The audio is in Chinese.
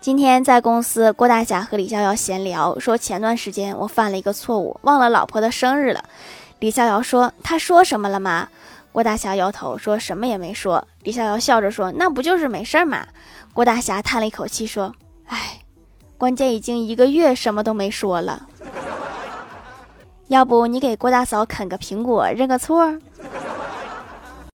今天在公司，郭大侠和李逍遥闲聊，说前段时间我犯了一个错误，忘了老婆的生日了。李逍遥说：“他说什么了吗？”郭大侠摇头说：“什么也没说。”李逍遥笑着说：“那不就是没事儿吗？”郭大侠叹了一口气说：“哎，关键已经一个月什么都没说了。要不你给郭大嫂啃个苹果认个错？”